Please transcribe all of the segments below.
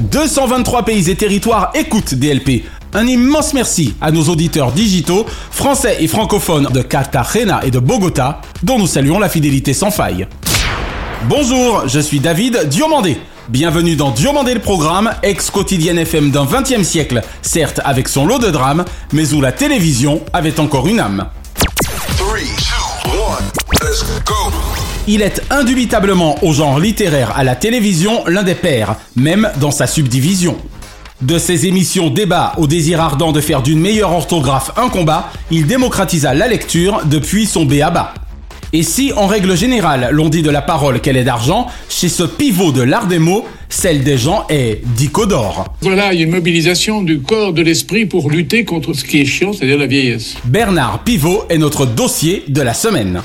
223 pays et territoires écoutent DLP. Un immense merci à nos auditeurs digitaux, français et francophones de Cartagena et de Bogota, dont nous saluons la fidélité sans faille. Bonjour, je suis David Diomandé. Bienvenue dans Diomandé le programme, ex-quotidienne FM d'un 20e siècle, certes avec son lot de drames, mais où la télévision avait encore une âme. Il est indubitablement au genre littéraire à la télévision l'un des pères, même dans sa subdivision. De ses émissions débat au désir ardent de faire d'une meilleure orthographe un combat, il démocratisa la lecture depuis son béaba. Et si, en règle générale, l'on dit de la parole qu'elle est d'argent, chez ce pivot de l'art des mots, celle des gens est d'icodore. Voilà une mobilisation du corps, de l'esprit pour lutter contre ce qui est chiant, c'est-à-dire la vieillesse. Bernard Pivot est notre dossier de la semaine.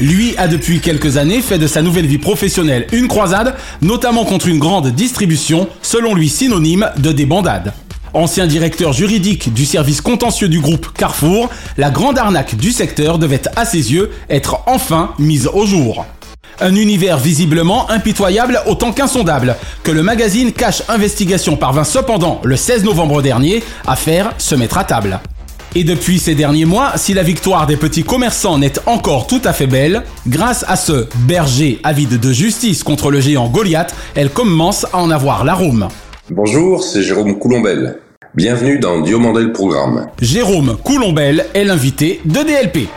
Lui a depuis quelques années fait de sa nouvelle vie professionnelle une croisade, notamment contre une grande distribution, selon lui synonyme de débandade. Ancien directeur juridique du service contentieux du groupe Carrefour, la grande arnaque du secteur devait à ses yeux être enfin mise au jour. Un univers visiblement impitoyable autant qu'insondable, que le magazine Cash Investigation parvint cependant, le 16 novembre dernier, à faire se mettre à table. Et depuis ces derniers mois, si la victoire des petits commerçants n'est encore tout à fait belle, grâce à ce berger avide de justice contre le géant Goliath, elle commence à en avoir l'arôme. Bonjour, c'est Jérôme Coulombelle. Bienvenue dans Diomandé le programme. Jérôme Coulombelle est l'invité de DLP.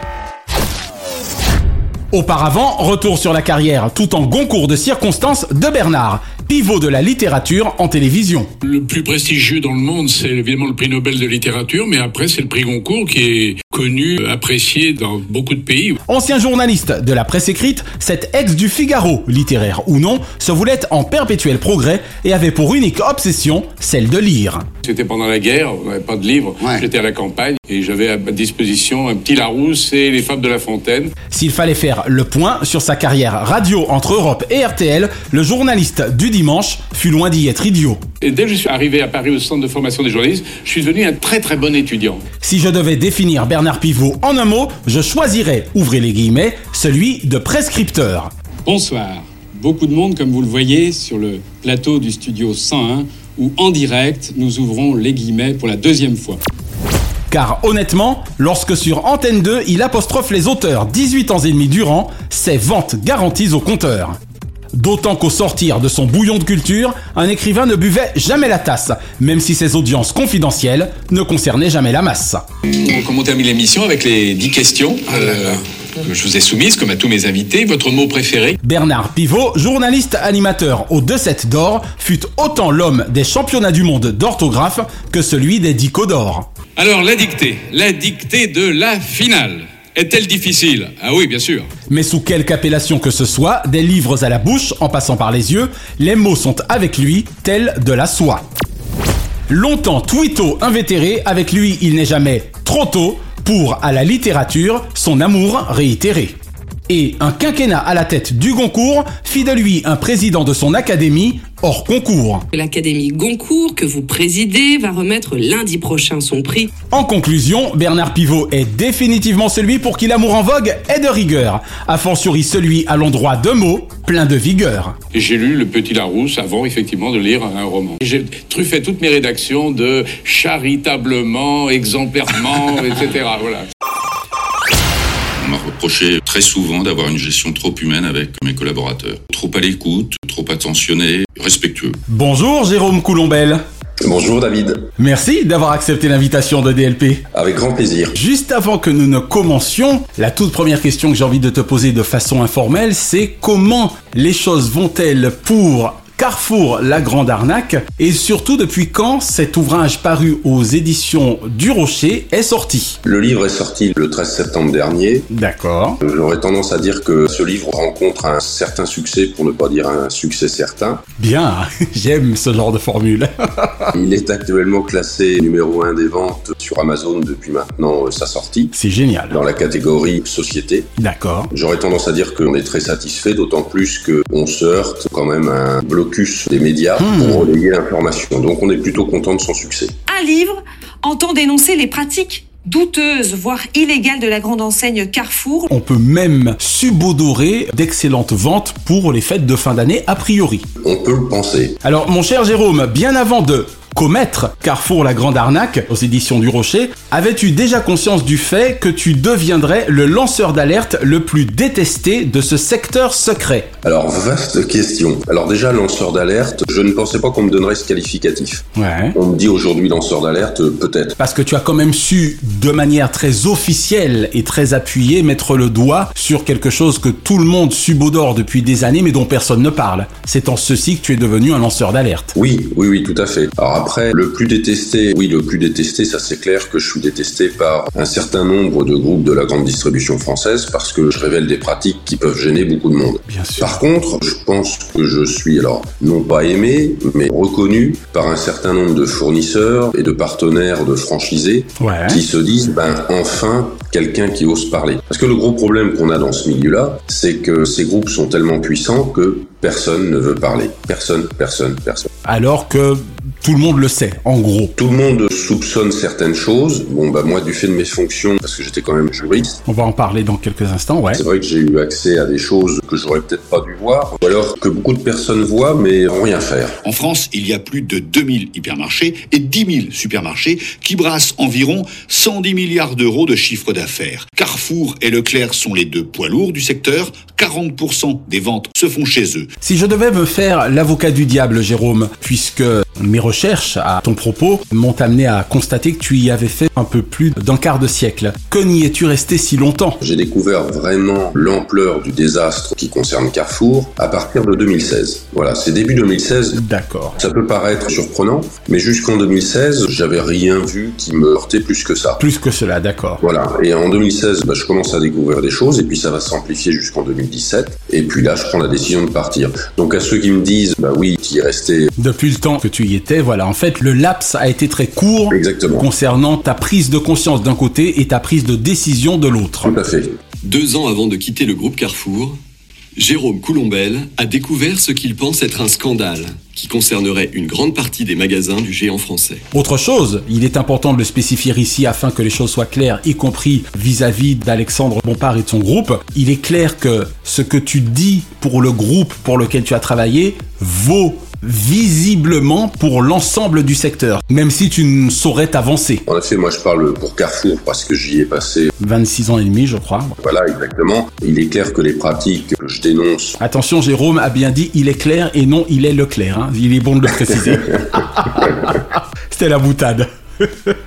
Auparavant, retour sur la carrière tout en concours de circonstances de Bernard, pivot de la littérature en télévision. Le plus prestigieux dans le monde, c'est évidemment le prix Nobel de littérature, mais après, c'est le prix Goncourt qui est connu, apprécié dans beaucoup de pays. Ancien journaliste de la presse écrite, cet ex du Figaro, littéraire ou non, se voulait en perpétuel progrès et avait pour unique obsession celle de lire. C'était pendant la guerre, on n'avait pas de livre, j'étais à la campagne et j'avais à ma disposition un petit Larousse et les Fables de La Fontaine. S'il fallait faire le point sur sa carrière radio entre Europe et RTL, le journaliste du dimanche fut loin d'y être idiot. Et dès que je suis arrivé à Paris au centre de formation des journalistes, je suis devenu un très très bon étudiant. Si je devais définir Bernard Pivot en un mot, je choisirais, ouvrez les guillemets, celui de prescripteur. Bonsoir. Beaucoup de monde, comme vous le voyez, sur le plateau du studio 101, où en direct, nous ouvrons les guillemets pour la deuxième fois. Car honnêtement, lorsque sur Antenne 2, il apostrophe les auteurs 18 ans et demi durant, c'est vente garanties au compteur. D'autant qu'au sortir de son bouillon de culture, un écrivain ne buvait jamais la tasse, même si ses audiences confidentielles ne concernaient jamais la masse. On termine l'émission avec les 10 questions euh, que je vous ai soumises, comme à tous mes invités. Votre mot préféré Bernard Pivot, journaliste animateur au 2-7 d'or, fut autant l'homme des championnats du monde d'orthographe que celui des dicos d'or. Alors, la dictée, la dictée de la finale. Est-elle difficile? Ah oui, bien sûr. Mais sous quelque appellation que ce soit, des livres à la bouche, en passant par les yeux, les mots sont avec lui tels de la soie. Longtemps twito invétéré, avec lui il n'est jamais trop tôt pour, à la littérature, son amour réitéré. Et un quinquennat à la tête du Goncourt fit de lui un président de son académie hors concours. L'Académie Goncourt, que vous présidez, va remettre lundi prochain son prix. En conclusion, Bernard Pivot est définitivement celui pour qui l'amour en vogue est de rigueur, a fortiori celui à l'endroit de mots plein de vigueur. J'ai lu Le Petit Larousse avant effectivement de lire un roman. J'ai truffé toutes mes rédactions de charitablement, exemplairement, etc. Voilà. Reproché très souvent d'avoir une gestion trop humaine avec mes collaborateurs. Trop à l'écoute, trop attentionné, respectueux. Bonjour Jérôme Coulombelle. Bonjour David. Merci d'avoir accepté l'invitation de DLP. Avec grand plaisir. Juste avant que nous ne commencions, la toute première question que j'ai envie de te poser de façon informelle, c'est comment les choses vont-elles pour Carrefour, la grande arnaque, et surtout depuis quand cet ouvrage paru aux éditions du Rocher est sorti? Le livre est sorti le 13 septembre dernier. D'accord. J'aurais tendance à dire que ce livre rencontre un certain succès, pour ne pas dire un succès certain. Bien, j'aime ce genre de formule. Il est actuellement classé numéro 1 des ventes sur Amazon depuis maintenant euh, sa sortie. C'est génial. Dans la catégorie société. D'accord. J'aurais tendance à dire qu'on est très satisfait, d'autant plus qu'on se heurte quand même à un blocus des médias pour relayer l'information. Donc on est plutôt content de son succès. Un livre entend dénoncer les pratiques douteuses, voire illégales de la grande enseigne Carrefour. On peut même subodorer d'excellentes ventes pour les fêtes de fin d'année a priori. On peut le penser. Alors mon cher Jérôme, bien avant de commettre Carrefour la grande arnaque aux éditions du Rocher, avais-tu déjà conscience du fait que tu deviendrais le lanceur d'alerte le plus détesté de ce secteur secret Alors vaste question. Alors déjà lanceur d'alerte, je ne pensais pas qu'on me donnerait ce qualificatif. Ouais. On me dit aujourd'hui lanceur d'alerte, peut-être. Parce que tu as quand même su de manière très officielle et très appuyée mettre le doigt sur quelque chose que tout le monde subodore depuis des années mais dont personne ne parle. C'est en ceci que tu es devenu un lanceur d'alerte. Oui, oui, oui, tout à fait. Alors après, le plus détesté, oui, le plus détesté, ça c'est clair que je suis détesté par un certain nombre de groupes de la grande distribution française parce que je révèle des pratiques qui peuvent gêner beaucoup de monde. Bien sûr. Par contre, je pense que je suis alors non pas aimé, mais reconnu par un certain nombre de fournisseurs et de partenaires de franchisés Ouais. qui se disent, ben enfin, quelqu'un qui ose parler. Parce que le gros problème qu'on a dans ce milieu-là, c'est que ces groupes sont tellement puissants que personne ne veut parler. Personne, personne, personne. Alors que tout le monde le sait, en gros. Tout le monde soupçonne certaines choses. Bon, bah moi, du fait de mes fonctions, parce que j'étais quand même juriste, On va en parler dans quelques instants, ouais. c'est vrai que j'ai eu accès à des choses que j'aurais peut-être pas dû voir, ou alors que beaucoup de personnes voient mais n'ont rien faire. En France, il y a plus de 2000 hypermarchés et 10 000 supermarchés qui brassent environ 110 milliards d'euros de chiffre d'affaires. Carrefour et Leclerc sont les deux poids lourds du secteur. 40% des ventes se font chez eux. Si je devais me faire l'avocat du diable, Jérôme, puisque mes recherches à ton propos m'ont amené à constater que tu y avais fait un peu plus d'un quart de siècle, que n'y es-tu resté si longtemps? J'ai découvert vraiment l'ampleur du désastre qui concerne Carrefour à partir de 2016. Voilà, c'est début 2016. D'accord. Ça peut paraître surprenant, mais jusqu'en 2016, j'avais rien vu qui me heurtait plus que ça. Plus que cela, d'accord. Voilà, et en 2016, bah, je commence à découvrir des choses, et puis ça va s'amplifier jusqu'en 2017, et puis là, je prends la décision de partir. Donc à ceux qui me disent, bah oui, qui est resté Depuis le temps que tu y étais, voilà, en fait, le laps a été très court exactement, concernant ta prise de conscience d'un côté et ta prise de décision de l'autre. tout à fait. Deux ans avant de quitter le groupe Carrefour, Jérôme Coulombel a découvert ce qu'il pense être un scandale qui concernerait une grande partie des magasins du géant français. Autre chose, il est important de le spécifier ici afin que les choses soient claires, y compris vis-à-vis d'Alexandre Bompard et de son groupe. Il est clair que ce que tu dis pour le groupe pour lequel tu as travaillé vaut visiblement pour l'ensemble du secteur, même si tu ne saurais t'avancer. En effet, moi je parle pour Carrefour parce que j'y ai passé, 26 ans et demi, je crois. voilà, exactement. Il est clair que les pratiques que je dénonce Attention, Jérôme a bien dit il est clair et non il est Leclerc. Hein. Il est bon de le préciser. C'était la boutade.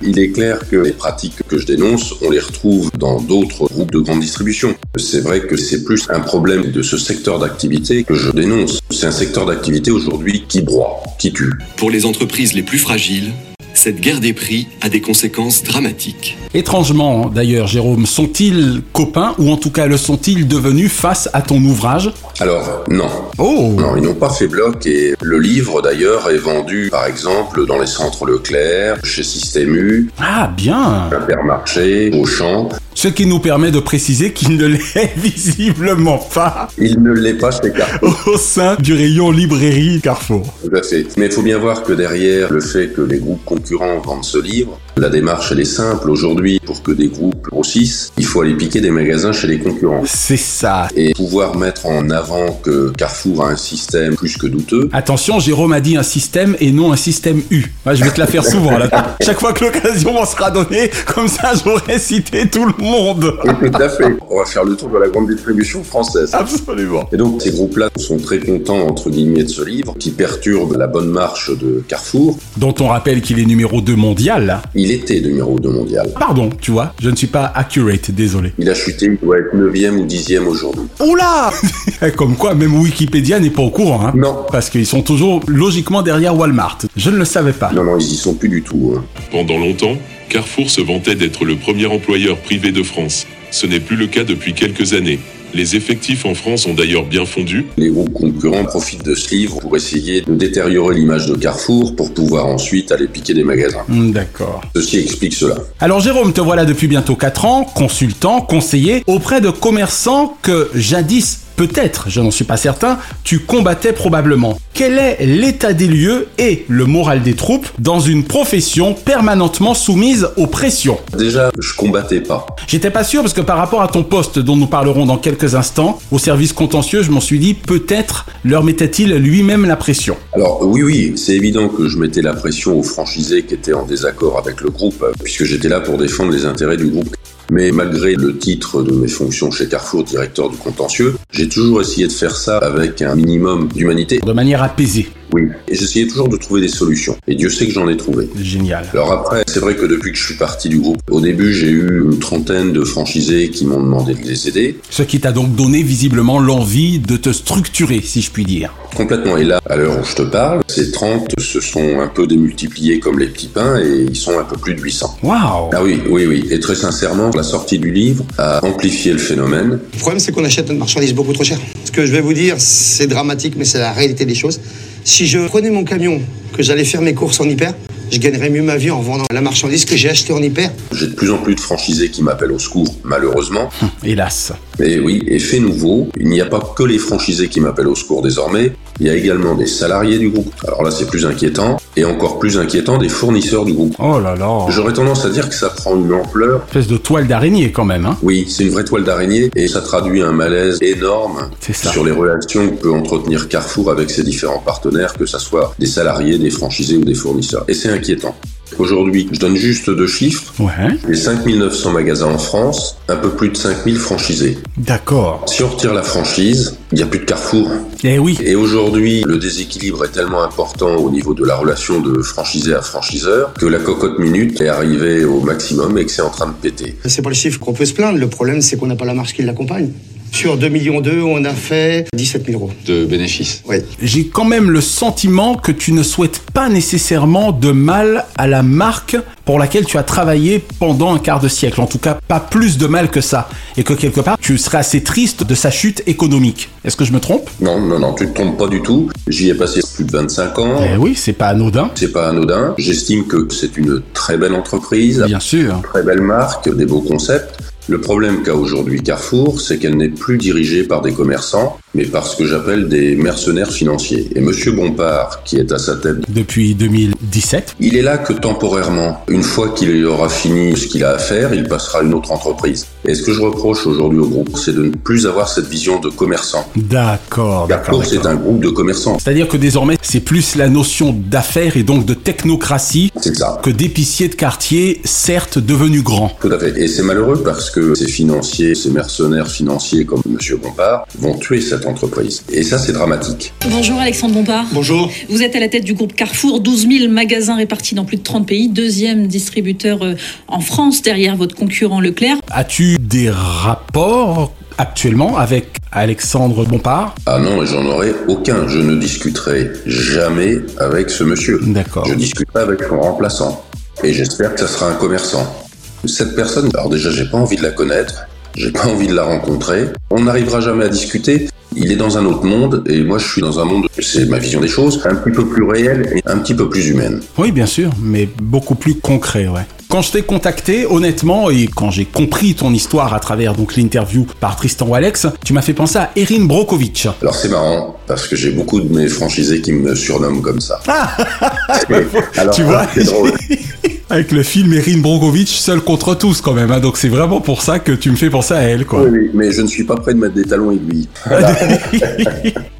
Il est clair que les pratiques que je dénonce, on les retrouve dans d'autres groupes de grande distribution. C'est vrai que c'est plus un problème de ce secteur d'activité que je dénonce. C'est un secteur d'activité aujourd'hui qui broie, qui tue. Pour les entreprises les plus fragiles, cette guerre des prix a des conséquences dramatiques. Étrangement, d'ailleurs, Jérôme, sont-ils copains ou en tout cas le sont-ils devenus face à ton ouvrage? Alors, non. Oh Non, ils n'ont pas fait bloc et le livre d'ailleurs est vendu par exemple dans les centres Leclerc, chez Système U, Ah, bien Supermarché, Auchan. Ce qui nous permet de préciser qu'il ne l'est visiblement pas Il ne l'est pas chez Carrefour. au sein du rayon librairie Carrefour. Tout à fait. Mais il faut bien voir que derrière le fait que les groupes concurrents vendent ce livre, La démarche, elle est simple. Aujourd'hui, pour que des groupes grossissent, il faut aller piquer des magasins chez les concurrents. C'est ça. Et pouvoir mettre en avant que Carrefour a un système plus que douteux. Attention, Jérôme a dit un système et non un système U. Moi, je vais te la faire souvent là. Chaque fois que l'occasion m'en sera donnée, comme ça j'aurais cité tout le monde. Et tout à fait. On va faire le tour de la grande distribution française. Absolument. Et donc ces groupes-là sont très contents entre guillemets de ce livre qui perturbe la bonne marche de Carrefour. Dont on rappelle qu'il est numéro 2 mondial. là. Il était numéro 2 mondial. Pardon, tu vois, je ne suis pas accurate, désolé. Il a chuté, il doit être 9e ou 10e aujourd'hui. Oula Comme quoi, même Wikipédia n'est pas au courant. Hein, Non. Parce qu'ils sont toujours logiquement derrière Walmart. Je ne le savais pas. Non, non, ils y sont plus du tout. hein. Pendant longtemps, Carrefour se vantait d'être le premier employeur privé de France. Ce n'est plus le cas depuis quelques années. Les effectifs en France ont d'ailleurs bien fondu. Les groupes concurrents profitent de ce livre pour essayer de détériorer l'image de Carrefour pour pouvoir ensuite aller piquer des magasins. Hmm, D'accord. Ceci explique cela. Alors Jérôme, te voilà depuis bientôt 4 ans, consultant, conseiller auprès de commerçants que jadis, peut-être, je n'en suis pas certain, tu combattais probablement. Quel est l'état des lieux et le moral des troupes dans une profession permanentement soumise aux pressions? Déjà, je combattais pas. J'étais pas sûr parce que par rapport à ton poste dont nous parlerons dans quelques instants, au service contentieux, je m'en suis dit peut-être leur mettait-il lui-même la pression. Alors oui, oui, c'est évident que je mettais la pression aux franchisés qui étaient en désaccord avec le groupe, puisque j'étais là pour défendre les intérêts du groupe. Mais malgré le titre de mes fonctions chez Carrefour, directeur du contentieux, j'ai toujours essayé de faire ça avec un minimum d'humanité. De manière apaisée. Oui, et j'essayais toujours de trouver des solutions. Et Dieu sait que j'en ai trouvé. Génial. Alors après, c'est vrai que depuis que je suis parti du groupe, au début j'ai eu une trentaine de franchisés qui m'ont demandé de les aider. Ce qui t'a donc donné visiblement l'envie de te structurer, si je puis dire. Complètement. Et là, à l'heure où je te parle, ces 30 se sont un peu démultipliés comme les petits pains et ils sont un peu plus de 800. Waouh Ah oui, oui, oui. Et très sincèrement, la sortie du livre a amplifié le phénomène. Le problème, c'est qu'on achète notre marchandise beaucoup trop cher. Ce que je vais vous dire, c'est dramatique, mais c'est la réalité des choses. Si je prenais mon camion, que j'allais faire mes courses en hyper, je gagnerais mieux ma vie en vendant la marchandise que j'ai achetée en hyper. J'ai de plus en plus de franchisés qui m'appellent au secours, malheureusement. Hélas. Et oui, et fait nouveau, il n'y a pas que les franchisés qui m'appellent au secours désormais, il y a également des salariés du groupe. Alors là, c'est plus inquiétant, et encore plus inquiétant, des fournisseurs du groupe. Oh là là. J'aurais tendance à dire que ça prend une ampleur. Espèce de toile d'araignée quand même, hein Oui, c'est une vraie toile d'araignée, et ça traduit un malaise énorme sur les relations que peut entretenir Carrefour avec ses différents partenaires, que ce soit des salariés, des franchisés ou des fournisseurs. Et c'est inquiétant. Aujourd'hui, je donne juste deux chiffres. Ouais. Les 5900 magasins en France, un peu plus de 5000 franchisés. D'accord. Si on retire la franchise, il n'y a plus de Carrefour. Eh oui. Et aujourd'hui, le déséquilibre est tellement important au niveau de la relation de franchisé à franchiseur que la cocotte minute est arrivée au maximum et que c'est en train de péter. C'est pas le chiffre qu'on peut se plaindre. Le problème, c'est qu'on n'a pas la marge qui l'accompagne. Sur 2 millions d'eux, on a fait 17 000 euros. De bénéfices. Oui. J'ai quand même le sentiment que tu ne souhaites pas nécessairement de mal à la marque pour laquelle tu as travaillé pendant un quart de siècle. En tout cas, pas plus de mal que ça. Et que quelque part, tu serais assez triste de sa chute économique. Est-ce que je me trompe? Non, non, non, tu te trompes pas du tout. J'y ai passé plus de 25 ans. Eh oui, c'est pas anodin. C'est pas anodin. J'estime que c'est une très belle entreprise, Bien sûr. très belle marque, des beaux concepts. Le problème qu'a aujourd'hui Carrefour, c'est qu'elle n'est plus dirigée par des commerçants, mais par ce que j'appelle des mercenaires financiers. Et Monsieur Bompard, qui est à sa tête, Depuis 2017. il est là que temporairement. Une fois qu'il aura fini ce qu'il a à faire, il passera à une autre entreprise. Et ce que je reproche aujourd'hui au groupe, c'est de ne plus avoir cette vision de commerçant. D'accord, d'accord. C'est un groupe de commerçants. C'est-à-dire que désormais, c'est plus la notion d'affaires et donc de technocratie ça. que d'épicier de quartier, certes devenu grand. Tout à fait. Et c'est malheureux parce que ces financiers, ces mercenaires financiers comme Monsieur Bompard vont tuer cette entreprise. Et ça, c'est dramatique. Bonjour Alexandre Bompard. Bonjour. Vous êtes à la tête du groupe Carrefour, 12 000 magasins répartis dans plus de 30 pays, deuxième distributeur euh, en France derrière votre concurrent Leclerc. As-tu des rapports actuellement avec Alexandre Bompard? Ah non, et j'en aurai aucun. Je ne discuterai jamais avec ce monsieur. D'accord. Je discuterai avec son remplaçant. Et j'espère que ça sera un commerçant. Cette personne, alors déjà, j'ai pas envie de la connaître. J'ai pas envie de la rencontrer. On n'arrivera jamais à discuter. Il est dans un autre monde et moi je suis dans un monde, c'est ma vision des choses, un petit peu plus réel et un petit peu plus humaine. Oui, bien sûr, mais beaucoup plus concret, ouais. Quand je t'ai contacté, honnêtement, et quand j'ai compris ton histoire à travers donc l'interview par Tristan ou Alex, tu m'as fait penser à Erin Brokovich. Alors c'est marrant parce que j'ai beaucoup de mes franchisés qui me surnomment comme ça. Alors, tu vois c'est drôle. Avec le film Erin Brogovich seul contre tous quand même. hein. Donc c'est vraiment pour ça que tu me fais penser à elle, quoi. Oui, oui, mais je ne suis pas prêt de mettre des talons aiguilles.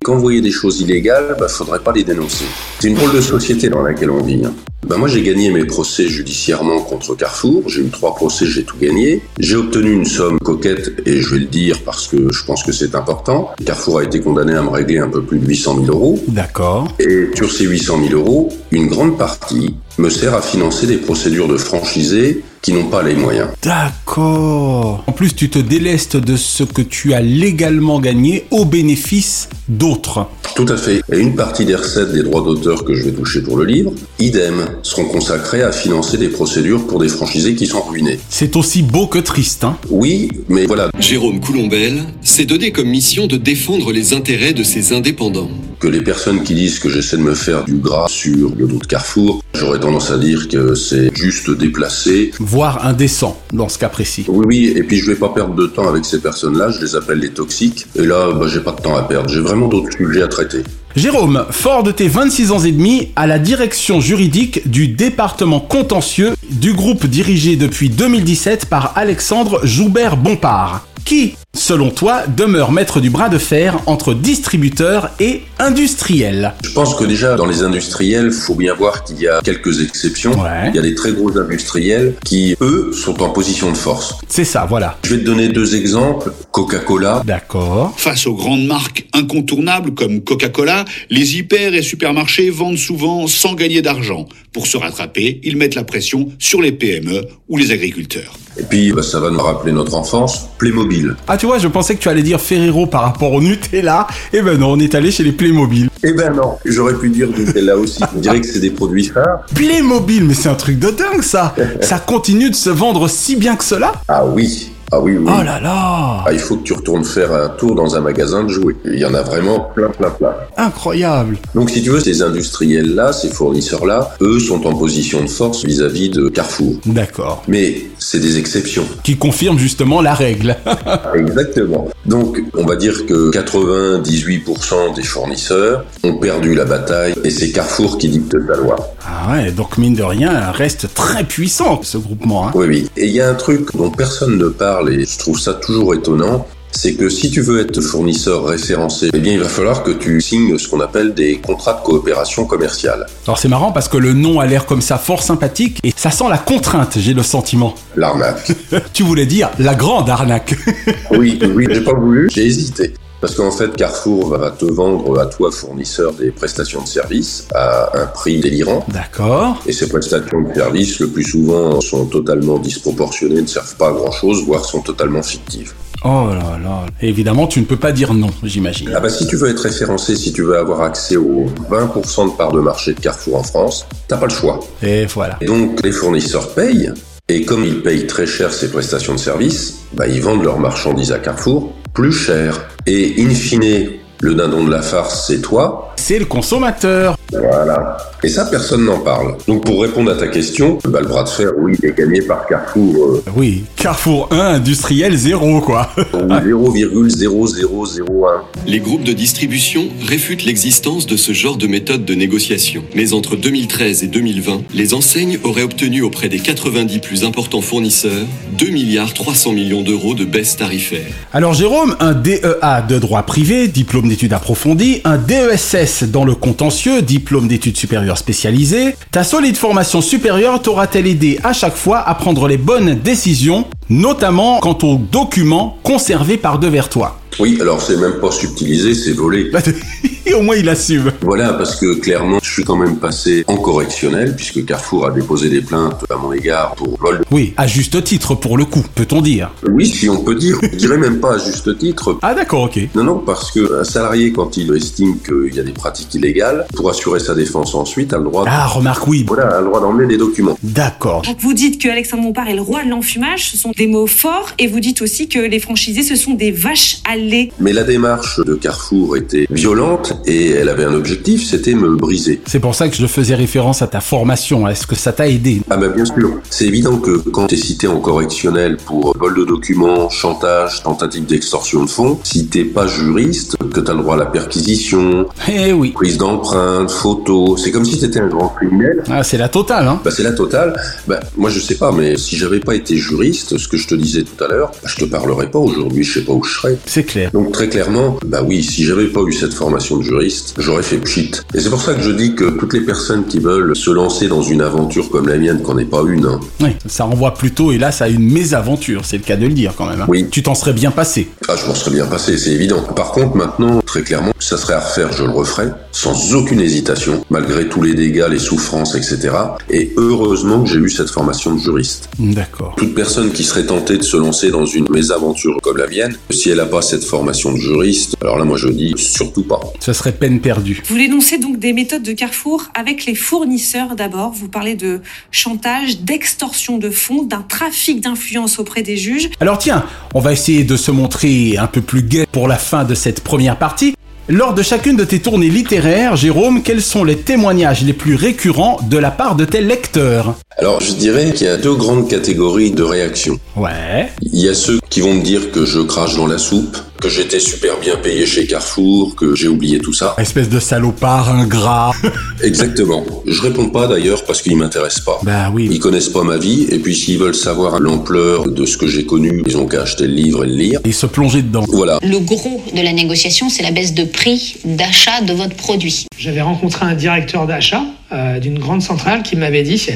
Quand vous voyez des choses illégales, bah, faudrait pas les dénoncer. C'est une drôle de société dans laquelle on vit. hein. Bah, moi, j'ai gagné mes procès judiciairement contre Carrefour. J'ai eu trois procès, j'ai tout gagné. J'ai obtenu une somme coquette, et je vais le dire parce que je pense que c'est important. Carrefour a été condamné à me régler un peu plus de 800 000 euros. D'accord. Et sur ces 800 000 euros, une grande partie me sert à financer des procédures de franchisés qui n'ont pas les moyens. D'accord. En plus, tu te délestes de ce que tu as légalement gagné au bénéfice d'autres. Tout à fait. Et une partie des recettes des droits d'auteur que je vais toucher pour le livre, idem, seront consacrées à financer des procédures pour des franchisés qui sont ruinés. C'est aussi beau que triste, hein Oui, mais voilà. Jérôme Coulombelle s'est donné comme mission de défendre les intérêts de ses indépendants. Que les personnes qui disent que j'essaie de me faire du gras sur le dos de Carrefour, j'aurais tendance à dire que c'est juste déplacé. Voire indécent, dans ce cas précis. Oui, oui, et puis je vais pas perdre de temps avec ces personnes-là, je les appelle les toxiques. Et là, bah, j'ai pas de temps à perdre, j'ai vraiment d'autres sujets à traiter. Jérôme, fort de tes 26 ans et demi, à la direction juridique du département contentieux du groupe dirigé depuis 2017 par Alexandre Joubert-Bompard, qui, selon toi, demeure maître du bras de fer entre distributeurs et industriels. Je pense que déjà, dans les industriels, faut bien voir qu'il y a quelques exceptions. Il y a des très gros industriels qui, eux, sont en position de force. C'est ça, voilà. Je vais te donner deux exemples. Coca-Cola. D'accord. Face aux grandes marques incontournables comme Coca-Cola, les hyper et supermarchés vendent souvent sans gagner d'argent. Pour se rattraper, ils mettent la pression sur les PME ou les agriculteurs. Et puis, bah, ça va nous rappeler notre enfance. Playmobil. Ah, tu vois, je pensais que tu allais dire Ferrero par rapport au Nutella. Eh ben non, on est allé chez les Playmobil. Eh ben non, j'aurais pu dire Nutella aussi. On dirait que c'est des produits phares. Playmobil, mais c'est un truc de dingue ça Ça continue de se vendre si bien que cela Ah oui, ah oui, oui. Oh là là Ah, il faut que tu retournes faire un tour dans un magasin de jouets. Il y en a vraiment plein, plein, plein. Incroyable Donc, si tu veux, ces industriels-là, ces fournisseurs-là, eux sont en position de force vis-à-vis de Carrefour. D'accord. Mais c'est des exceptions. Qui confirment justement la règle. Exactement. Donc, on va dire que 98% des fournisseurs ont perdu la bataille et c'est Carrefour qui dicte la loi. Ah ouais, donc mine de rien, reste très puissant ce groupement. Hein. Oui, oui. Et il y a un truc dont personne ne parle et je trouve ça toujours étonnant, c'est que si tu veux être fournisseur référencé, eh bien il va falloir que tu signes ce qu'on appelle des contrats de coopération commerciale. Alors c'est marrant parce que le nom a l'air comme ça fort sympathique et ça sent la contrainte, j'ai le sentiment. L'arnaque. tu voulais dire la grande arnaque. oui, oui, j'ai pas voulu, j'ai hésité. Parce qu'en fait, Carrefour va te vendre à toi, fournisseur, des prestations de services à un prix délirant. D'accord. Et ces prestations de services, le plus souvent, sont totalement disproportionnées, ne servent pas à grand chose, voire sont totalement fictives. Oh là là. Et évidemment, tu ne peux pas dire non, j'imagine. Ah bah si tu veux être référencé, si tu veux avoir accès aux 20% de part de marché de Carrefour en France, t'as pas le choix. Et voilà. Et donc les fournisseurs payent, et comme ils payent très cher ces prestations de services, bah ils vendent leurs marchandises à Carrefour plus cher. Et in fine, le dindon de la farce, c'est toi. C'est le consommateur. Voilà. Et ça, personne n'en parle. Donc pour répondre à ta question, bah, le bras de fer, oui, il est gagné par Carrefour. Euh, Oui, Carrefour 1, industriel 0, quoi. 0,0001. Les groupes de distribution réfutent l'existence de ce genre de méthode de négociation. Mais entre 2013 et 2020, les enseignes auraient obtenu auprès des 90 plus importants fournisseurs 2 milliards 300 millions d'euros de baisse tarifaire. Alors Jérôme, un DEA de droit privé, diplôme d'études approfondies, un DESS dans le contentieux, diplôme d'études supérieures spécialisées, ta solide formation supérieure t'aura-t-elle aidé à chaque fois à prendre les bonnes décisions, notamment quant aux documents conservés par devers toi Oui, alors c'est même pas subtilisé, c'est volé. Et au moins il assume. Voilà, parce que clairement, je suis quand même passé en correctionnel, puisque Carrefour a déposé des plaintes à mon égard pour vol. Oui, à juste titre pour le coup, peut-on dire? Oui, si on peut dire. Je dirais même pas à juste titre. Ah d'accord, ok. Non, non, parce que un salarié, quand il estime qu'il y a des pratiques illégales, pour assurer sa défense ensuite, a le droit... Ah, remarque, oui. Voilà, a le droit d'emmener des documents. D'accord. Donc vous dites que Alexandre Bompard est le roi de l'enfumage, ce sont des mots forts, et vous dites aussi que les franchisés, ce sont des vaches à lait. Mais la démarche de Carrefour était violente et elle avait un objectif, c'était me briser. C'est pour ça que je faisais référence à ta formation. Est-ce que ça t'a aidé Ah bah bien sûr. C'est évident que quand t'es cité en correctionnel pour vol de documents, chantage, tentative d'extorsion de fonds, si t'es pas juriste, que t'as le droit à la perquisition, eh oui. prise d'empreintes, photos, c'est comme si t'étais un grand criminel. Ah, c'est la totale, hein Bah c'est la totale. Bah moi je sais pas, mais si j'avais pas été juriste, ce que je te disais tout à l'heure, je te parlerais pas aujourd'hui, je sais pas où je serais. C'est clair. Donc très clairement, bah oui, si j'avais pas eu cette formation de juriste, j'aurais fait pchit. Et c'est pour ça que je dis que toutes les personnes qui veulent se lancer dans une aventure comme la mienne, qu'on n'est pas une, hein, Oui, ça renvoie plutôt, hélas, à une mésaventure, c'est le cas de le dire quand même. hein. Oui. Tu t'en serais bien passé. ah, je m'en serais bien passé, c'est évident. Par contre, maintenant, très clairement, ça serait à refaire, je le referais, sans aucune hésitation, malgré tous les dégâts, les souffrances, etc. Et heureusement que j'ai eu cette formation de juriste. D'accord. Toute personne qui serait tentée de se lancer dans une mésaventure comme la mienne, si elle n'a pas cette formation de juriste, alors là, moi, je dis surtout pas. Ce serait peine perdue. Vous dénoncez donc des méthodes de Carrefour avec les fournisseurs d'abord. Vous parlez de chantage, d'extorsion de fonds, d'un trafic d'influence auprès des juges. Alors tiens, on va essayer de se montrer un peu plus gai pour la fin de cette première partie. Lors de chacune de tes tournées littéraires, Jérôme, quels sont les témoignages les plus récurrents de la part de tes lecteurs Alors, je dirais qu'il y a deux grandes catégories de réactions. Ouais. Il y a ceux qui vont me dire que je crache dans la soupe, que j'étais super bien payé chez Carrefour, que j'ai oublié tout ça. Espèce de salopard ingrat. Exactement. Je réponds pas d'ailleurs parce qu'ils m'intéressent pas. Bah oui. Ils connaissent pas ma vie et puis s'ils veulent savoir l'ampleur de ce que j'ai connu, ils ont qu'à acheter le livre et le lire. Et se plonger dedans. Voilà. Le gros de la négociation, c'est la baisse de prix d'achat de votre produit. J'avais rencontré un directeur d'achat euh, d'une grande centrale qui m'avait dit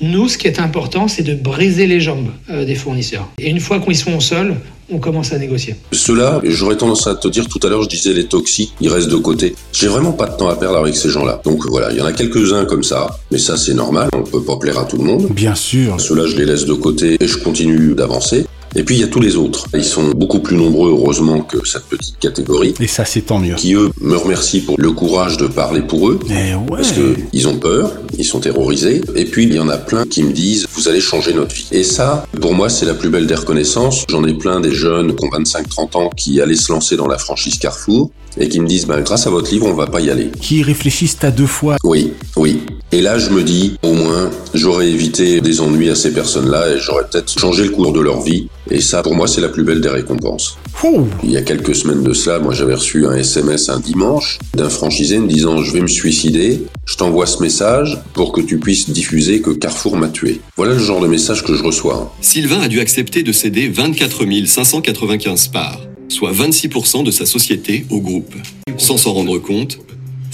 nous, ce qui est important, c'est de briser les jambes euh, des fournisseurs. Et une fois qu'ils sont au sol, on commence à négocier. Ceux-là, j'aurais tendance à te dire tout à l'heure, je disais les toxiques, ils restent de côté. J'ai vraiment pas de temps à perdre avec ces gens-là. Donc voilà, il y en a quelques-uns comme ça, mais ça c'est normal, on peut pas plaire à tout le monde. Bien sûr. Ceux-là, je les laisse de côté et je continue d'avancer. Et puis il y a tous les autres. Ils sont beaucoup plus nombreux, heureusement, que cette petite catégorie. Et ça, c'est tant mieux. Qui, eux, me remercient pour le courage de parler pour eux. Eh ouais. Parce que ils ont peur, ils sont terrorisés. Et puis, il y en a plein qui me disent, vous allez changer notre vie. Et ça, pour moi, c'est la plus belle des reconnaissances. J'en ai plein des jeunes qui ont 25-30 ans qui allaient se lancer dans la franchise Carrefour et qui me disent, bah, grâce à votre livre, on va pas y aller. Qui réfléchissent à deux fois. Oui, oui. Et là, je me dis, au moins, j'aurais évité des ennuis à ces personnes-là et j'aurais peut-être changé le cours de leur vie. Et ça, pour moi, c'est la plus belle des récompenses. Ouh. Il y a quelques semaines de cela, moi, j'avais reçu un SMS un dimanche d'un franchisé me disant, je vais me suicider. Je t'envoie ce message pour que tu puisses diffuser que Carrefour m'a tué. Voilà le genre de message que je reçois. Sylvain a dû accepter de céder 24 595 parts, soit 26% de sa société au groupe. Sans s'en rendre compte,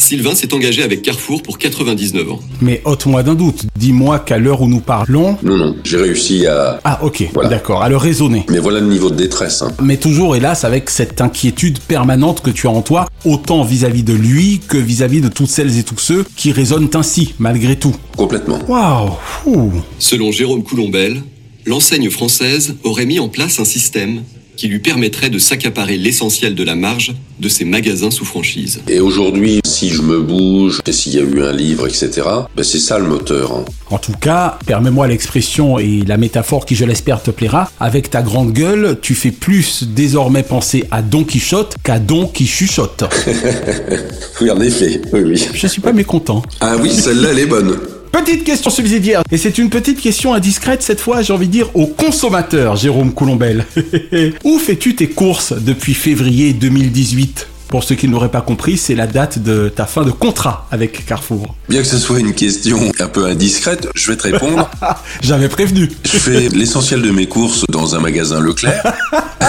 Sylvain s'est engagé avec Carrefour pour 99 ans. Mais ôte-moi d'un doute. Dis-moi qu'à l'heure où nous parlons. Non, non, j'ai réussi à. Ah, ok. Voilà. D'accord. À le raisonner. Mais voilà le niveau de détresse. Hein. Mais toujours, hélas, avec cette inquiétude permanente que tu as en toi, autant vis-à-vis de lui que vis-à-vis de toutes celles et tous ceux qui raisonnent ainsi, malgré tout. Complètement. Waouh. Ouh. Selon Jérôme Coulombelle, l'enseigne française aurait mis en place un système qui lui permettrait de s'accaparer l'essentiel de la marge de ses magasins sous franchise. Et aujourd'hui, si je me bouge, et s'il y a eu un livre, etc., ben c'est ça le moteur. Hein. En tout cas, permets-moi l'expression et la métaphore qui, je l'espère, te plaira. Avec ta grande gueule, tu fais plus désormais penser à Don Quichotte qu'à Don qui chuchote. oui, en effet, oui, oui. Je suis pas mécontent. Ah oui, celle-là, elle est bonne. Petite question subsidiaire, et c'est une petite question indiscrète cette fois, j'ai envie de dire, au consommateur, Jérôme Coulombelle. Où fais-tu tes courses depuis février 2018 pour ceux qui n'auraient pas compris, c'est la date de ta fin de contrat avec Carrefour. Bien que ce soit une question un peu indiscrète, je vais te répondre. J'avais prévenu. Je fais l'essentiel de mes courses dans un magasin Leclerc.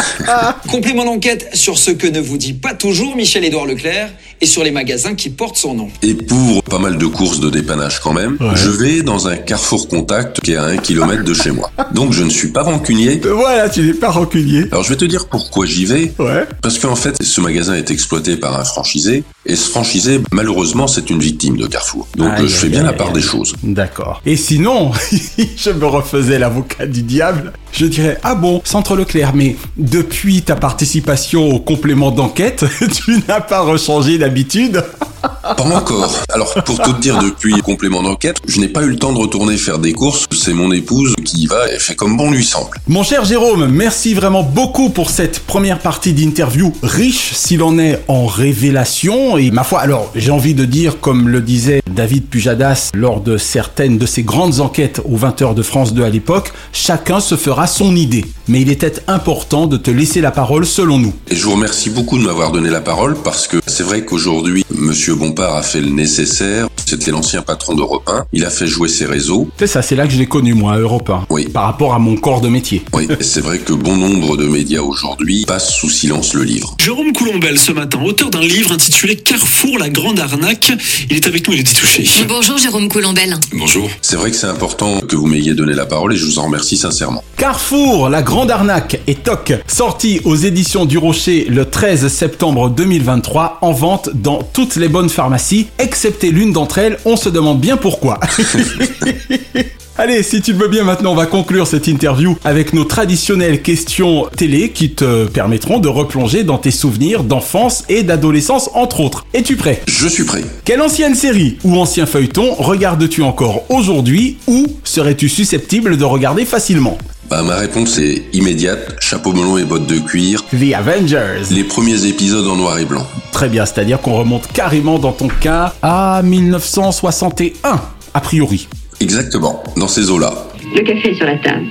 Complément d'enquête sur ce que ne vous dit pas toujours Michel-Édouard Leclerc et sur les magasins qui portent son nom. Et pour pas mal de courses de dépannage quand même, ouais. je vais dans un Carrefour Contact qui est à un kilomètre de chez moi. Donc je ne suis pas rancunier. Voilà, tu n'es pas rancunier. Alors je vais te dire pourquoi j'y vais. Ouais. Parce qu'en fait, ce magasin est exploité par un franchisé. Et ce franchisé, malheureusement, c'est une victime de Carrefour. Donc Aïe, je fais aïe, bien aïe, la part des choses. D'accord. Et sinon, je me refaisais l'avocat du diable. Je dirais, ah bon, Centre Leclerc, mais depuis ta participation au complément d'enquête, tu n'as pas rechangé d'habitude Pas encore. Alors, pour tout te dire, depuis complément d'enquête, je n'ai pas eu le temps de retourner faire des courses. c'est mon épouse qui y va et fait comme bon lui semble. Mon cher Jérôme, merci vraiment beaucoup pour cette première partie d'interview riche s'il en est en révélation et ma foi, alors j'ai envie de dire comme le disait David Pujadas lors de certaines de ses grandes enquêtes aux 20h de France 2 à l'époque, chacun se fera son idée. Mais il était important de te laisser la parole selon nous. Et je vous remercie beaucoup de m'avoir donné la parole parce que c'est vrai qu'aujourd'hui, Monsieur Bompard a fait le nécessaire. C'était l'ancien patron d'Europe 1. Il a fait jouer ses réseaux. C'est ça, c'est là que je l'ai connu moi, Europe 1. Oui. Par rapport à mon corps de métier. Oui, et c'est vrai que bon nombre de médias aujourd'hui passent sous silence le livre. Jérôme Coulombelle, ce matin, auteur d'un livre intitulé Carrefour, la grande arnaque. Il est avec nous, il est touché. Bonjour Jérôme Coulombelle. Bonjour. C'est vrai que c'est important que vous m'ayez donné la parole et je vous en remercie sincèrement. Carrefour, la grande arnaque et toc, sorti aux éditions du Rocher le 13 septembre 2023, en vente dans toutes les bonnes pharmacies, excepté l'une d'entre elles, on se demande bien pourquoi. Allez, si tu le veux bien maintenant, on va conclure cette interview avec nos traditionnelles questions télé qui te permettront de replonger dans tes souvenirs d'enfance et d'adolescence entre autres. Es-tu prêt? Je suis prêt. Quelle ancienne série ou ancien feuilleton regardes-tu encore aujourd'hui ou serais-tu susceptible de regarder facilement? Bah, ma réponse est immédiate, chapeau melon et bottes de cuir. The Avengers. Les premiers épisodes en noir et blanc. Très bien, c'est-à-dire qu'on remonte carrément dans ton cas à 1961, a priori. Exactement, dans ces eaux-là. Le café est sur la table.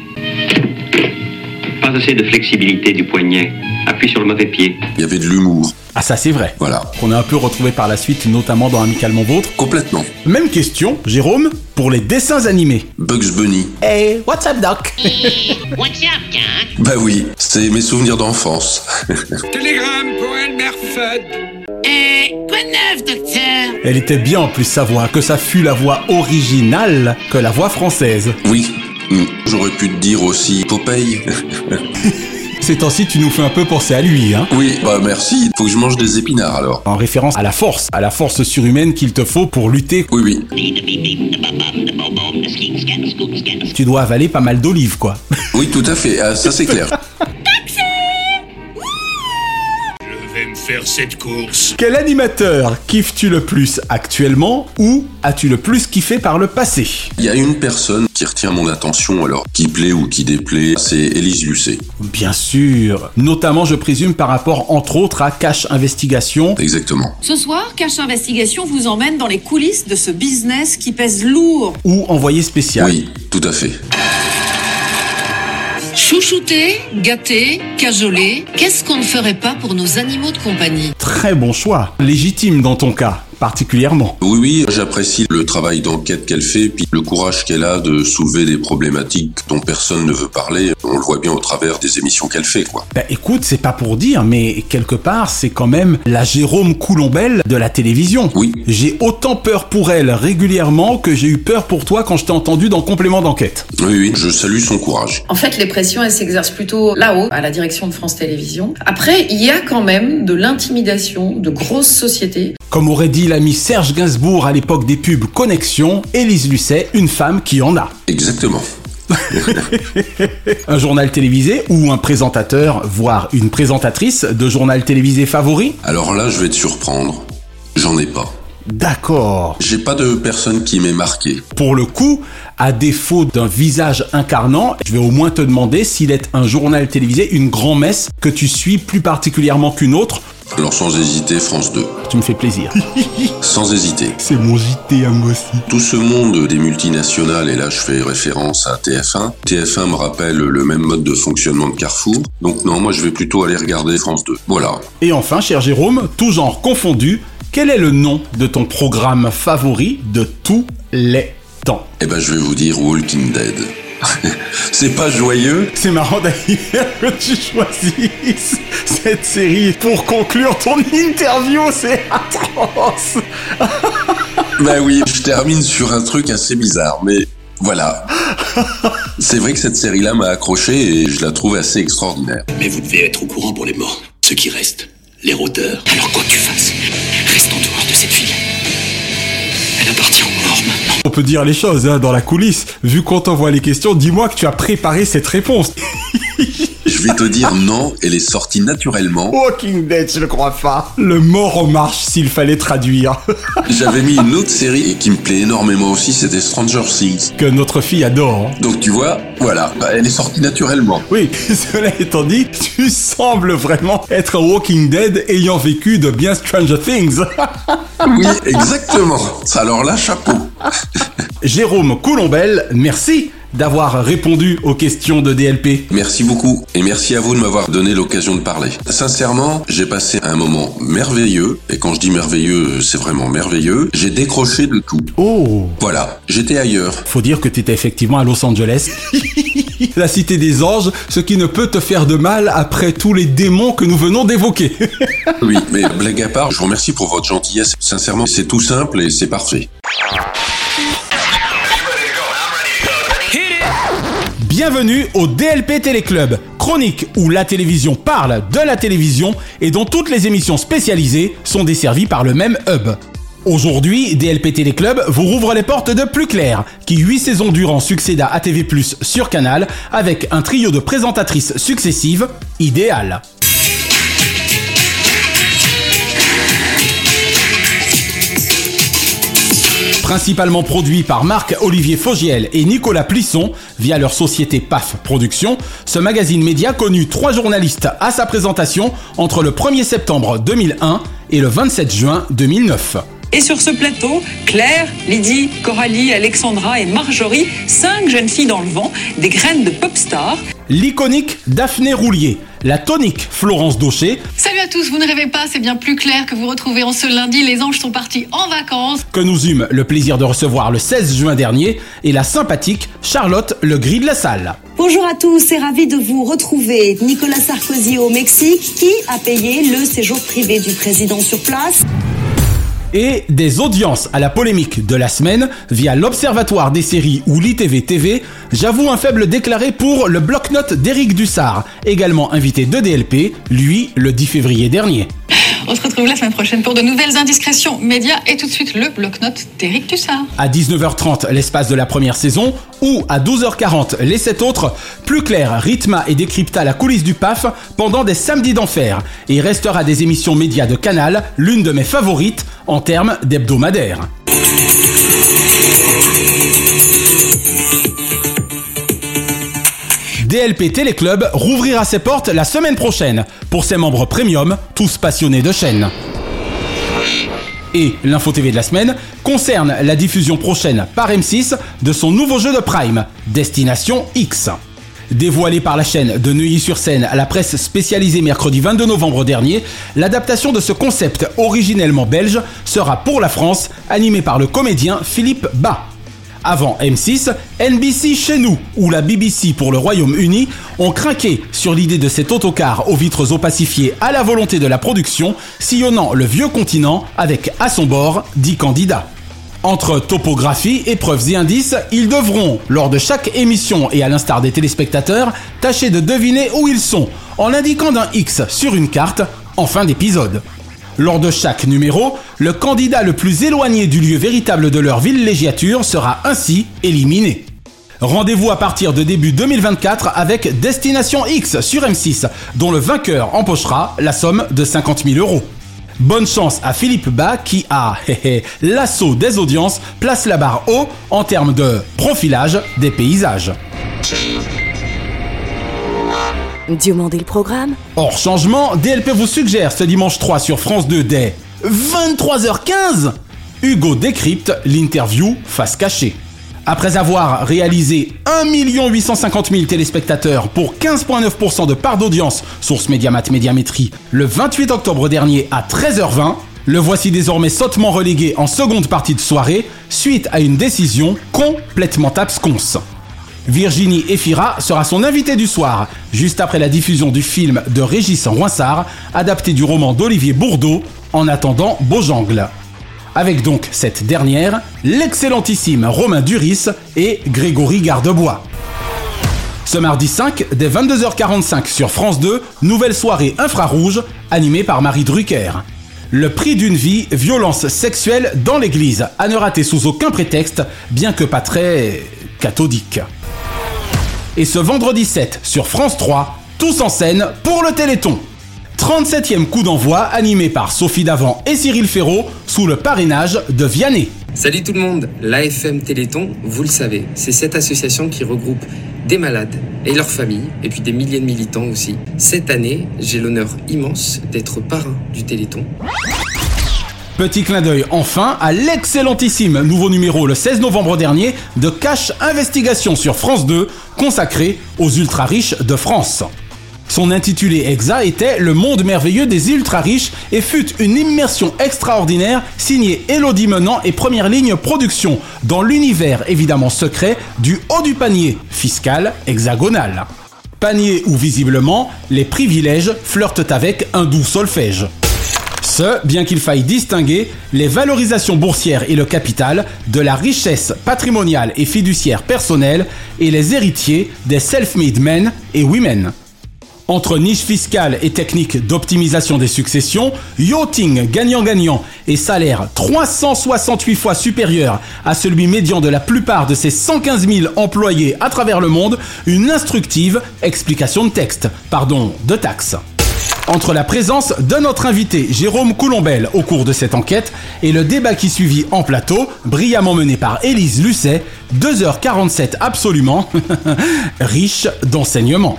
Pas assez de flexibilité du poignet. Appuie sur le mauvais pied. Il y avait de l'humour. Ah ça c'est vrai. Voilà. Qu'on a un peu retrouvé par la suite, notamment dans Amicalement Vôtre. Complètement. Même question, Jérôme, pour les dessins animés. Bugs Bunny. Hey, what's up Doc? What's up, Doc? Bah oui, c'est mes souvenirs d'enfance. Télégramme pour Elmer Fudd. Eh, quoi de neuf, docteur? Elle était bien en plus sa voix, que ça fut la voix originale que la voix française. Oui, mm. j'aurais pu te dire aussi Popeye. Ces temps-ci, tu nous fais un peu penser à lui, hein Oui, bah merci. Faut que je mange des épinards alors. En référence à la force, à la force surhumaine qu'il te faut pour lutter. Oui, oui. Tu dois avaler pas mal d'olives, quoi. Oui, tout à fait. Ah, ça c'est clair. faire cette course. Quel animateur kiffes-tu le plus actuellement ou as-tu le plus kiffé par le passé? Il y a une personne qui retient mon attention alors, qui plaît ou qui déplaît, c'est Élise Lucet. Bien sûr. Notamment, je présume, par rapport, entre autres, à Cash Investigation. Exactement. Ce soir, Cache Investigation vous emmène dans les coulisses de ce business qui pèse lourd. Ou Envoyé spécial. Oui, tout à fait. Chouchouter, gâter, cajoler, qu'est-ce qu'on ne ferait pas pour nos animaux de compagnie? Très bon choix. Légitime dans ton cas, particulièrement. Oui, oui, j'apprécie le travail d'enquête qu'elle fait, puis le courage qu'elle a de soulever des problématiques dont personne ne veut parler. On le voit bien au travers des émissions qu'elle fait, quoi. Bah écoute, c'est pas pour dire, mais quelque part, c'est quand même la Jérôme Coulombelle de la télévision. Oui. J'ai autant peur pour elle régulièrement que j'ai eu peur pour toi quand je t'ai entendu dans Complément d'enquête. Oui, oui, je salue son courage. En fait, les pressions, elles s'exercent plutôt là-haut, à la direction de France Télévisions. Après, il y a quand même de l'intimidation de grosses sociétés. Comme aurait dit l'ami Serge Gainsbourg à l'époque des pubs Connexion, Élise Lucet, une femme qui en a. Exactement. un journal télévisé ou un présentateur, voire une présentatrice de journal télévisé favori? Alors là, je vais te surprendre. J'en ai pas. D'accord. J'ai pas de personne qui m'ait marqué. Pour le coup, à défaut d'un visage incarnant, je vais au moins te demander s'il est un journal télévisé, une grand-messe que tu suis plus particulièrement qu'une autre. Alors sans hésiter, France 2. Tu me fais plaisir. sans hésiter. C'est mon JT à moi aussi. Tout ce monde des multinationales, et là je fais référence à TF1, TF1 me rappelle le même mode de fonctionnement de Carrefour. Donc non, moi je vais plutôt aller regarder France 2. Voilà. Et enfin, cher Jérôme, tout genre confondu, quel est le nom de ton programme favori de tous les temps? Eh ben je vais vous dire Walking Dead. c'est pas joyeux. C'est marrant d'ailleurs que tu choisisses cette série pour conclure ton interview, c'est atroce. ben oui, je termine sur un truc assez bizarre, mais voilà. C'est vrai que cette série-là m'a accroché et je la trouve assez extraordinaire. Mais vous devez être au courant pour les morts. Ceux qui restent, les rôdeurs. Alors quoi que tu fasses, reste en dehors de cette fille. Elle appartient aux morts maintenant. On peut dire les choses hein, dans la coulisse. Vu qu'on t'envoie les questions, dis-moi que tu as préparé cette réponse. je vais te dire non, elle est sortie naturellement. Walking Dead, je le crois pas. Le mort en marche s'il fallait traduire. J'avais mis une autre série qui me plaît énormément aussi, c'était Stranger Things. Que notre fille adore. Donc tu vois, voilà, bah, elle est sortie naturellement. Oui, cela étant dit, tu sembles vraiment être un Walking Dead ayant vécu de bien Stranger Things. oui, exactement. Alors là, chapeau. Jérôme Coulombelle, merci d'avoir répondu aux questions de DLP. Merci beaucoup et merci à vous de m'avoir donné l'occasion de parler. Sincèrement, j'ai passé un moment merveilleux et quand je dis merveilleux, c'est vraiment merveilleux. J'ai décroché de tout. Oh Voilà, j'étais ailleurs. Faut dire que tu étais effectivement à Los Angeles. La cité des anges, ce qui ne peut te faire de mal après tous les démons que nous venons d'évoquer. oui, mais blague à part, je vous remercie pour votre gentillesse. Sincèrement, c'est tout simple et c'est parfait. Bienvenue au DLP Téléclub, chronique où la télévision parle de la télévision et dont toutes les émissions spécialisées sont desservies par le même hub. Aujourd'hui, DLP Téléclub vous rouvre les portes de Plus Clair, qui huit saisons durant succéda à TV+, sur Canal, avec un trio de présentatrices successives, idéal. Principalement produit par Marc-Olivier Fogiel et Nicolas Plisson via leur société PAF Productions, ce magazine média connut trois journalistes à sa présentation entre le 1er septembre 2001 et le 27 juin 2009. Et sur ce plateau, Claire, Lydie, Coralie, Alexandra et Marjorie, cinq jeunes filles dans le vent, des graines de pop stars. L'iconique Daphné Roulier, la tonique Florence Daucher. Salut à tous, vous ne rêvez pas, c'est bien plus clair que vous retrouvez en ce lundi. Les anges sont partis en vacances. Que nous eûmes le plaisir de recevoir le 16 juin dernier et la sympathique Charlotte Le Gris de la Salle. Bonjour à tous et ravi de vous retrouver. Nicolas Sarkozy au Mexique, qui a payé le séjour privé du président sur place et des audiences à la polémique de la semaine via l'Observatoire des séries ou l'ITV TV, j'avoue un faible déclaré pour le bloc-notes d'Éric Dussard, également invité de DLP, lui le 10 février dernier. On se retrouve la semaine prochaine pour de nouvelles indiscrétions médias et tout de suite le bloc-notes d'Éric Dussard. À 19h30, l'espace de la première saison, ou à 12h40, les 7 autres, plus clair, rythma et décrypta la coulisse du PAF pendant des samedis d'enfer et restera des émissions médias de Canal, l'une de mes favorites en termes d'hebdomadaire. DLP Téléclub rouvrira ses portes la semaine prochaine pour ses membres premium, tous passionnés de chaîne. Et l'info TV de la semaine concerne la diffusion prochaine par M6 de son nouveau jeu de Prime, Destination X. Dévoilé par la chaîne de Neuilly-sur-Seine à la presse spécialisée mercredi 22 novembre dernier, l'adaptation de ce concept originellement belge sera pour la France animée par le comédien Philippe Bas. Avant M6, NBC chez nous ou la BBC pour le Royaume-Uni ont craqué sur l'idée de cet autocar aux vitres opacifiées à la volonté de la production, sillonnant le vieux continent avec à son bord 10 candidats. Entre topographie, épreuves et indices, ils devront, lors de chaque émission et à l'instar des téléspectateurs, tâcher de deviner où ils sont, en indiquant d'un X sur une carte en fin d'épisode. Lors de chaque numéro, le candidat le plus éloigné du lieu véritable de leur villégiature sera ainsi éliminé. Rendez-vous à partir de début 2024 avec Destination X sur M6, dont le vainqueur empochera la somme de 50 000 euros. Bonne chance à Philippe Bas qui a l'assaut des audiences place la barre haut en termes de profilage des paysages. Diomandé le programme Hors changement, DLP vous suggère ce dimanche 3 sur France 2 dès 23h15 Hugo décrypte l'interview face cachée. Après avoir réalisé 1 850 000 téléspectateurs pour 15,9% de part d'audience, source Mediamat Médiamétrie, le 28 octobre dernier à 13h20, le voici désormais sottement relégué en seconde partie de soirée suite à une décision complètement absconce. Virginie Efira sera son invitée du soir, juste après la diffusion du film de Régis Roinsard, adapté du roman d'Olivier Bourdeau, En attendant Beaujangle. Avec donc cette dernière, l'excellentissime Romain Duris et Grégory Gardebois. Ce mardi 5, dès 22h45 sur France 2, nouvelle soirée infrarouge animée par Marie Drucker. Le prix d'une vie, violence sexuelle dans l'église, à ne rater sous aucun prétexte, bien que pas très cathodique. Et ce vendredi 7 sur France 3, tous en scène pour le Téléthon. 37e coup d'envoi animé par Sophie Davant et Cyril Ferraud sous le parrainage de Vianney. Salut tout le monde, l'AFM Téléthon, vous le savez, c'est cette association qui regroupe des malades et leurs familles, et puis des milliers de militants aussi. Cette année, j'ai l'honneur immense d'être parrain du Téléthon. Petit clin d'œil enfin à l'excellentissime nouveau numéro le 16 novembre dernier de Cash Investigation sur France 2 consacré aux ultra riches de France. Son intitulé exact était Le monde merveilleux des ultra riches et fut une immersion extraordinaire signée Elodie Menant et Première Ligne Production dans l'univers évidemment secret du haut du panier fiscal hexagonal. Panier où visiblement les privilèges flirtent avec un doux solfège. Bien qu'il faille distinguer les valorisations boursières et le capital de la richesse patrimoniale et fiduciaire personnelle et les héritiers des self-made men et women. Entre niche fiscale et technique d'optimisation des successions, yachting gagnant-gagnant et salaire 368 fois supérieur à celui médian de la plupart de ces 115 000 employés à travers le monde, une instructive explication de texte, pardon, de taxes. Entre la présence de notre invité Jérôme Coulombel au cours de cette enquête et le débat qui suivit en plateau, brillamment mené par Élise Lucet, 2h47 absolument riche d'enseignements.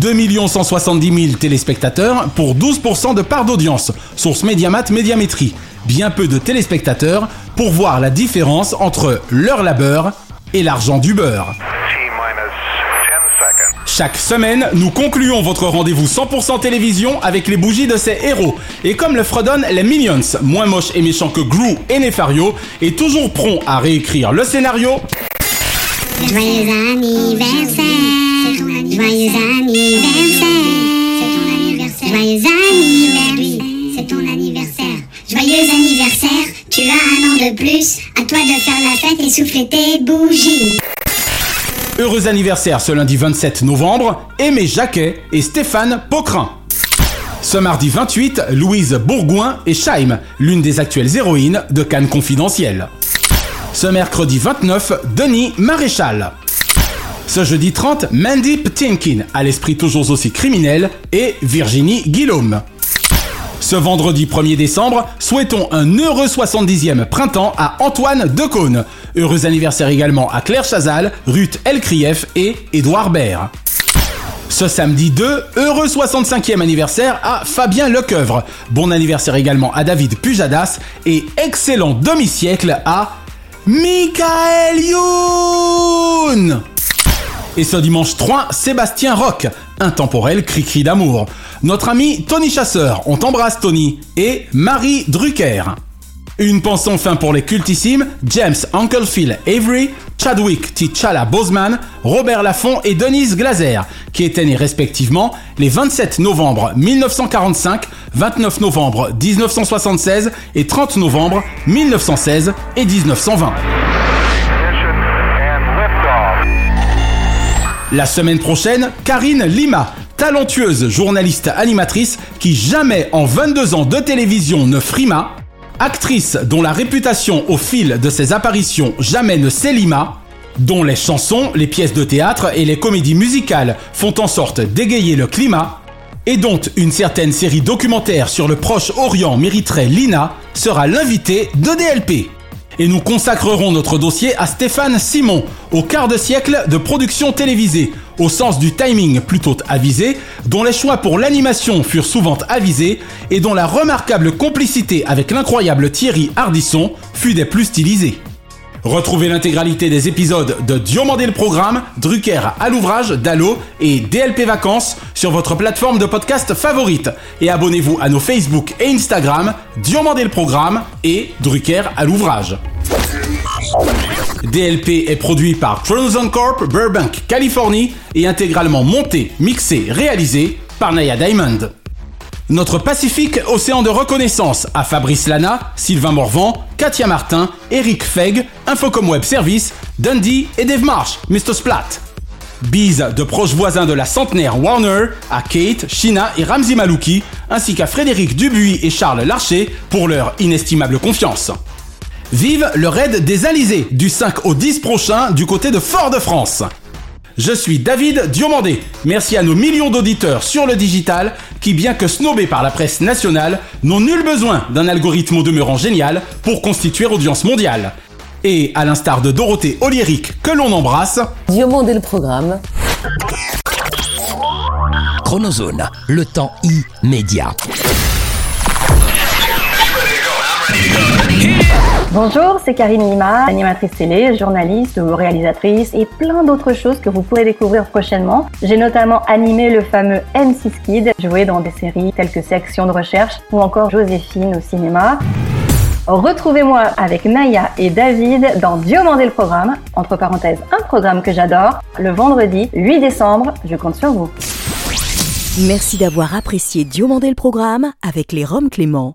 2 170 000 téléspectateurs pour 12% de part d'audience, source Mediamat Médiamétrie. Bien peu de téléspectateurs pour voir la différence entre leur labeur et l'argent du beurre. Chaque semaine, nous concluons votre rendez-vous 100% télévision avec les bougies de ces héros. Et comme le fredonnent les Minions, moins moches et méchants que Gru et Nefario, et toujours prompt à réécrire le scénario. Joyeux anniversaire, joyeux anniversaire, c'est ton anniversaire, joyeux anniversaire, c'est ton anniversaire, joyeux anniversaire, tu as un an de plus, à toi de faire la fête et souffler tes bougies. Heureux anniversaire ce lundi 27 novembre, Aimé Jacquet et Stéphane Pocrin. Ce mardi 28, Louise Bourgoin et Scheim, l'une des actuelles héroïnes de Cannes Confidentiel. Ce mercredi 29, Denis Maréchal. Ce jeudi 30, Mandy Patinkin, à l'esprit toujours aussi criminel, et Virginie Guillaume. Ce vendredi 1er décembre, souhaitons un heureux 70e printemps à Antoine Decaune. Heureux anniversaire également à Claire Chazal, Ruth Elkrief et Édouard Baird. Ce samedi 2, heureux 65e anniversaire à Fabien Lecoeuvre. Bon anniversaire également à David Pujadas et excellent demi-siècle à Michael Youn Et ce dimanche 3, Sébastien Roch, intemporel cri-cri d'amour. Notre ami Tony Chasseur, on t'embrasse Tony, et Marie Drucker. Une pensée enfin pour les cultissimes James Uncle Phil Avery, Chadwick T'Challa Boseman, Robert Laffont et Denise Glaser, qui étaient nés respectivement les 27 novembre 1945, 29 novembre 1976 et 30 novembre 1916 et 1920. La semaine prochaine, Karine Lima, talentueuse journaliste animatrice qui jamais en 22 ans de télévision ne frima, actrice dont la réputation au fil de ses apparitions jamais ne s'élima, dont les chansons, les pièces de théâtre et les comédies musicales font en sorte d'égayer le climat, et dont une certaine série documentaire sur le Proche-Orient mériterait Lina, sera l'invité de DLP. Et nous consacrerons notre dossier à Stéphane Simon, au quart de siècle de production télévisée, au sens du timing plutôt avisé, dont les choix pour l'animation furent souvent avisés, et dont la remarquable complicité avec l'incroyable Thierry Hardisson fut des plus stylisés. Retrouvez l'intégralité des épisodes de Diomandé le Programme, Drucker à l'ouvrage, Dallo et DLP Vacances sur votre plateforme de podcast favorite. Et abonnez-vous à nos Facebook et Instagram, Diomandé le Programme et Drucker à l'ouvrage. DLP est produit par Tronzon Corp, Burbank, Californie et intégralement monté, mixé, réalisé par Naya Diamond. Notre Pacifique Océan de reconnaissance à Fabrice Lana, Sylvain Morvan, Katia Martin, Eric Feg, Infocom Web Service, Dundee et Dave Marsh, Mr. Splat. Bise de proches voisins de la centenaire Warner à Kate, Shina et Ramzi Malouki, ainsi qu'à Frédéric Dubuis et Charles Larcher pour leur inestimable confiance. Vive le raid des Alizés du 5 au 10 prochain du côté de Fort-de-France. Je suis David Diomandé. Merci à nos millions d'auditeurs sur le digital qui, bien que snobés par la presse nationale, n'ont nul besoin d'un algorithme au demeurant génial pour constituer audience mondiale. Et à l'instar de Dorothée Oliéric que l'on embrasse, Diomandé le programme. Chronozone, le temps immédiat. Bonjour, c'est Karine Lima, animatrice télé, journaliste ou réalisatrice et plein d'autres choses que vous pourrez découvrir prochainement. J'ai notamment animé le fameux M6 Kid, joué dans des séries telles que Section de recherche ou encore Joséphine au cinéma. Retrouvez-moi avec Naya et David dans Diomandé le programme, entre parenthèses un programme que j'adore, le vendredi 8 décembre, je compte sur vous. Merci d'avoir apprécié Diomandé le programme avec les Roms Clément.